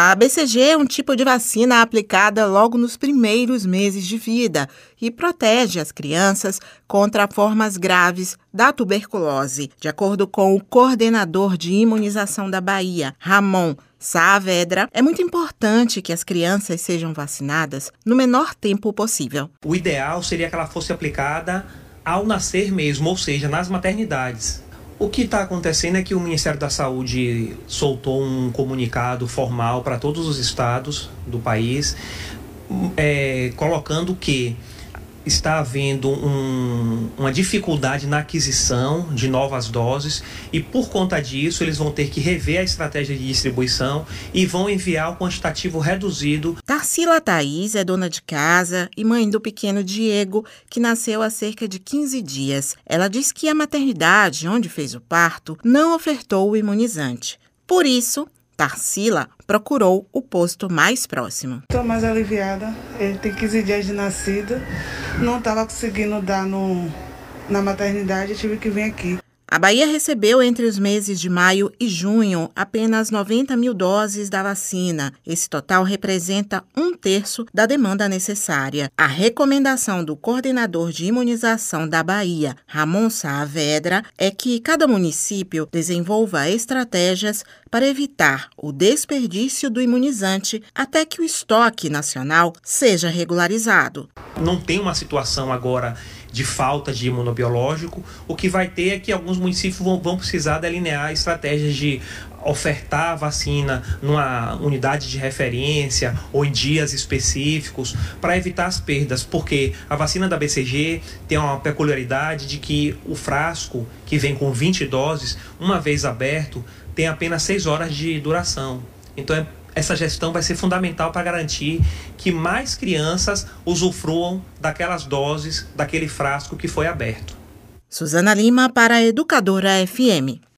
A BCG é um tipo de vacina aplicada logo nos primeiros meses de vida e protege as crianças contra formas graves da tuberculose. De acordo com o coordenador de imunização da Bahia, Ramon Saavedra, é muito importante que as crianças sejam vacinadas no menor tempo possível. O ideal seria que ela fosse aplicada ao nascer mesmo, ou seja, nas maternidades. O que está acontecendo é que o Ministério da Saúde soltou um comunicado formal para todos os estados do país, é, colocando que está havendo um, uma dificuldade na aquisição de novas doses e por conta disso eles vão ter que rever a estratégia de distribuição e vão enviar o quantitativo reduzido. Tarsila Thaís é dona de casa e mãe do pequeno Diego, que nasceu há cerca de 15 dias. Ela diz que a maternidade onde fez o parto não ofertou o imunizante. Por isso, Tarsila procurou o posto mais próximo. Estou mais aliviada. Ele tem 15 dias de nascido. Não estava conseguindo dar no, na maternidade, tive que vir aqui. A Bahia recebeu entre os meses de maio e junho apenas 90 mil doses da vacina. Esse total representa um terço da demanda necessária. A recomendação do coordenador de imunização da Bahia, Ramon Saavedra, é que cada município desenvolva estratégias para evitar o desperdício do imunizante até que o estoque nacional seja regularizado. Não tem uma situação agora de falta de imunobiológico, o que vai ter é que alguns municípios vão, vão precisar delinear estratégias de ofertar a vacina numa unidade de referência ou em dias específicos para evitar as perdas, porque a vacina da BCG tem uma peculiaridade de que o frasco que vem com 20 doses, uma vez aberto, tem apenas 6 horas de duração. Então é essa gestão vai ser fundamental para garantir que mais crianças usufruam daquelas doses, daquele frasco que foi aberto. Suzana Lima para a Educadora FM.